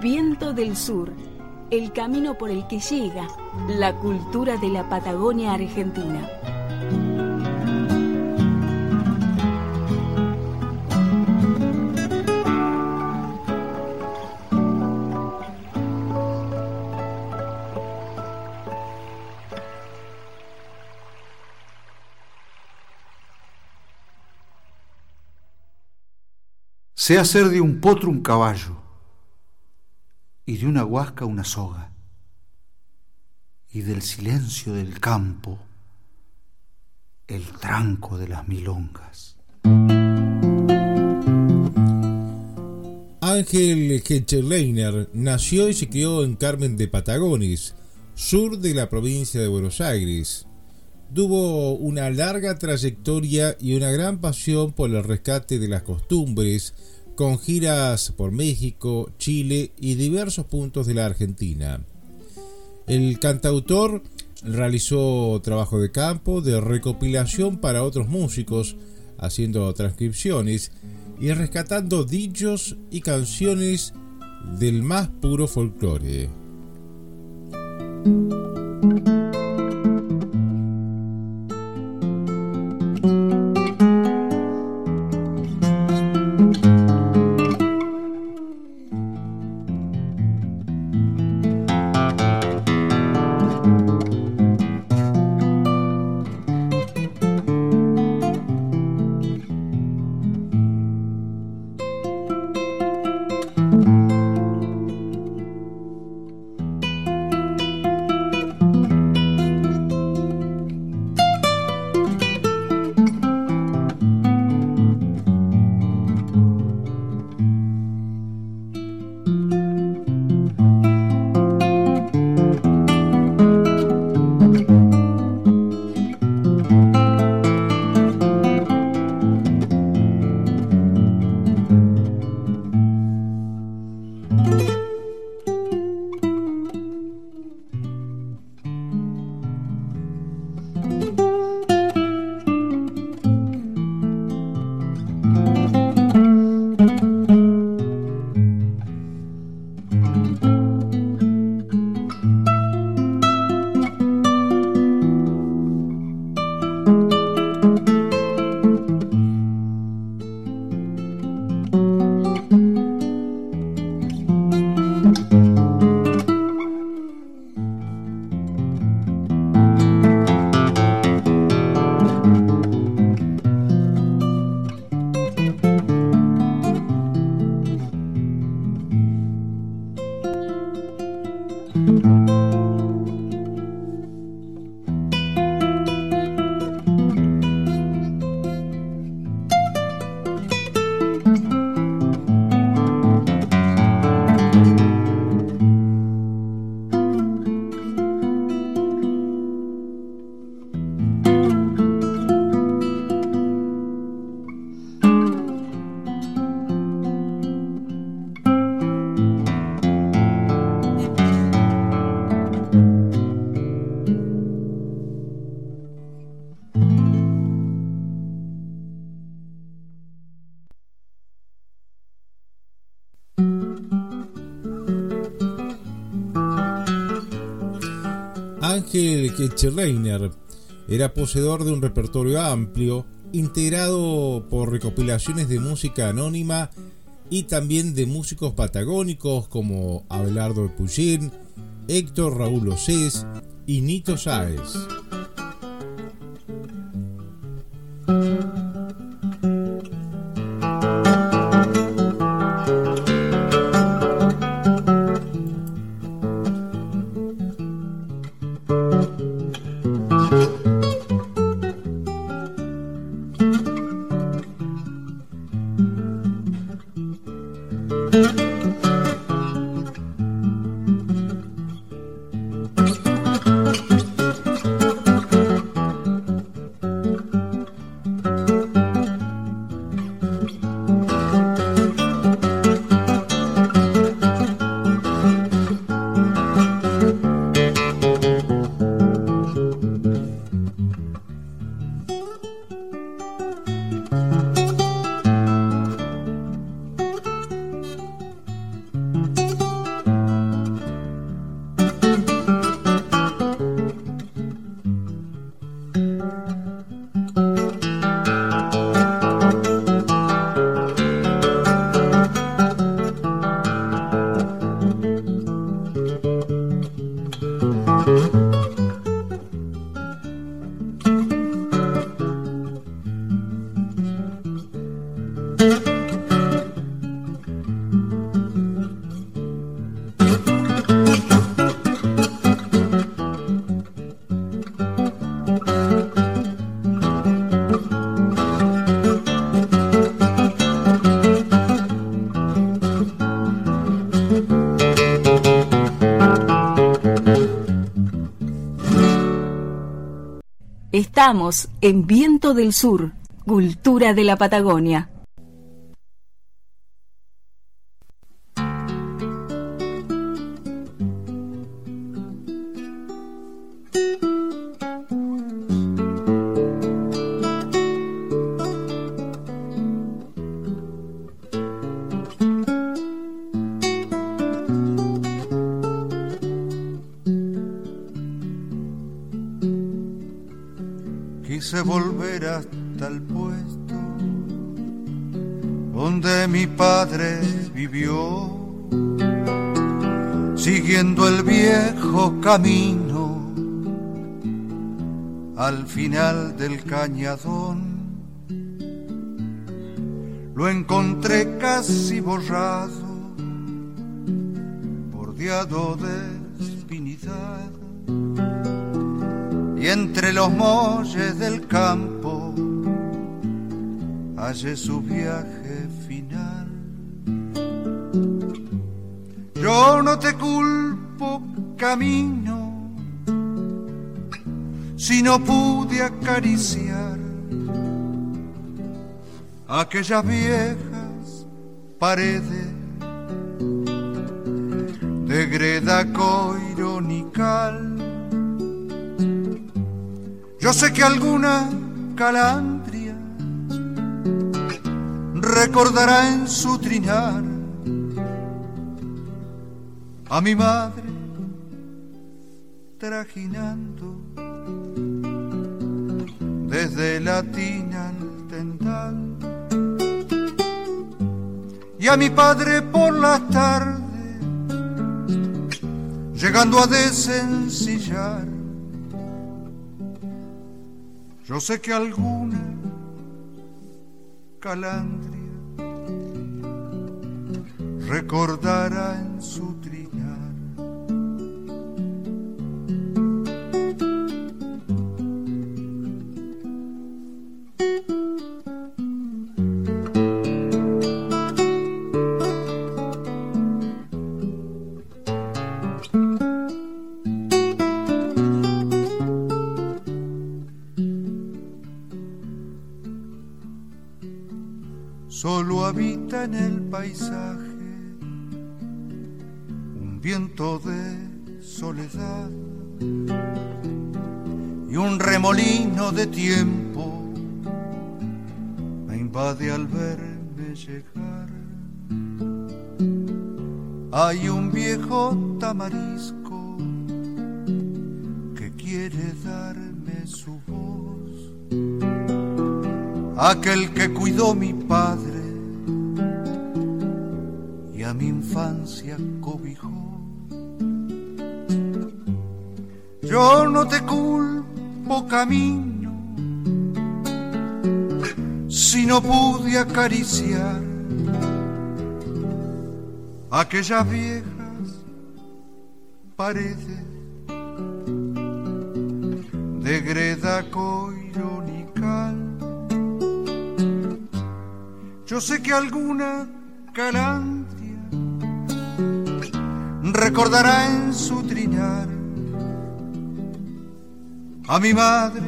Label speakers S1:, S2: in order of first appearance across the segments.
S1: Viento del Sur, el camino por el que llega la cultura de la Patagonia Argentina.
S2: Sé hacer de un potro un caballo y de una huasca una soga y del silencio del campo el tranco de las milongas.
S3: Ángel Ketcherleiner nació y se crió en Carmen de Patagones, sur de la provincia de Buenos Aires. Tuvo una larga trayectoria y una gran pasión por el rescate de las costumbres, con giras por México, Chile y diversos puntos de la Argentina. El cantautor realizó trabajo de campo, de recopilación para otros músicos, haciendo transcripciones y rescatando dichos y canciones del más puro folclore. Ángel Ketcherleiner era poseedor de un repertorio amplio, integrado por recopilaciones de música anónima y también de músicos patagónicos como Abelardo de Puyén, Héctor Raúl Océs y Nito Sáez.
S1: Estamos en Viento del Sur, Cultura de la Patagonia.
S2: Quise volver hasta el puesto donde mi padre vivió, siguiendo el viejo camino al final del cañadón. Lo encontré casi borrado, bordeado de espinidad y entre los molles del campo hace su viaje final. Yo no te culpo camino si no pude acariciar aquellas viejas paredes de greda coironical yo sé que alguna calandria recordará en su trinar a mi madre trajinando desde la tina al tendal y a mi padre por las tardes llegando a desencillar yo sé que alguna calandria recordará en su en paisaje un viento de soledad y un remolino de tiempo me invade al verme llegar. Hay un viejo tamarisco que quiere darme su voz, aquel que cuidó mi padre mi infancia cobijó. Yo no te culpo camino si no pude acariciar aquellas viejas paredes de greda coironical. Yo sé que alguna calandria recordará en su trinar a mi madre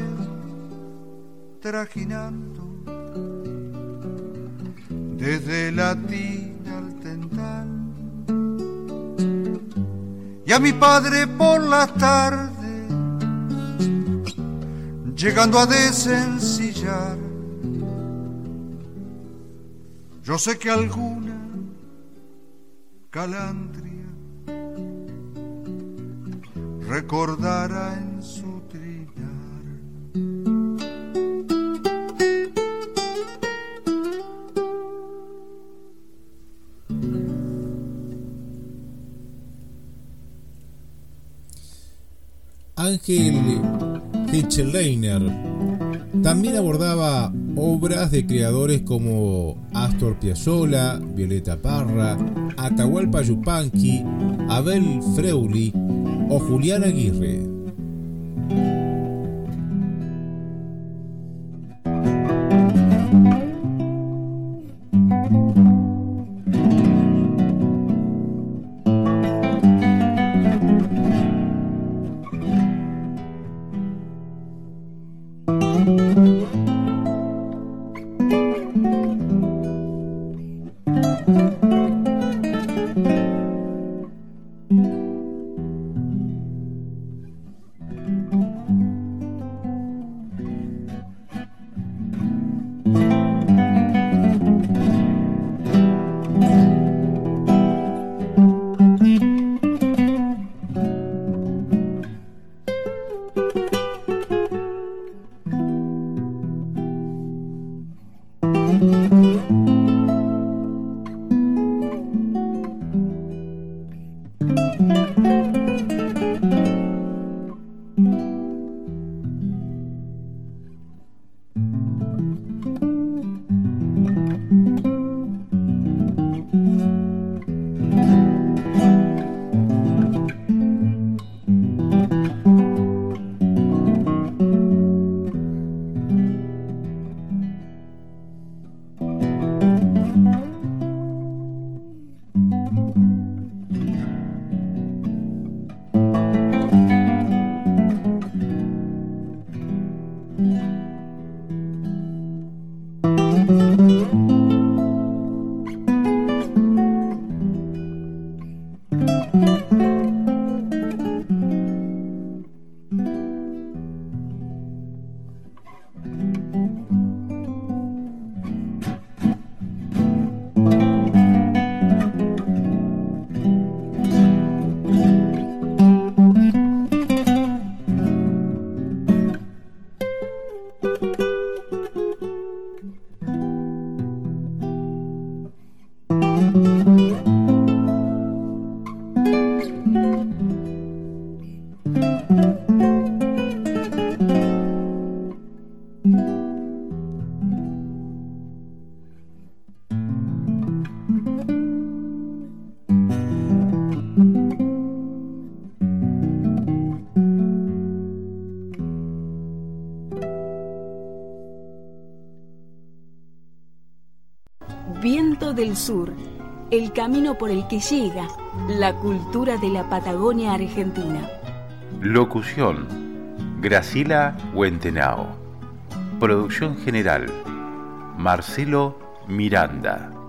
S2: trajinando desde la tina al tendal y a mi padre por las tardes llegando a desencillar yo sé que alguna calandria recordará en su trillar.
S3: Ángel Hitcheleiner también abordaba obras de creadores como Astor Piazzolla, Violeta Parra, Atahualpa Yupanqui, Abel Freuli o Julián Aguirre.
S1: Viento del Sur, el camino por el que llega la cultura de la Patagonia Argentina.
S4: Locución, Gracila Huentenao. Producción general, Marcelo Miranda.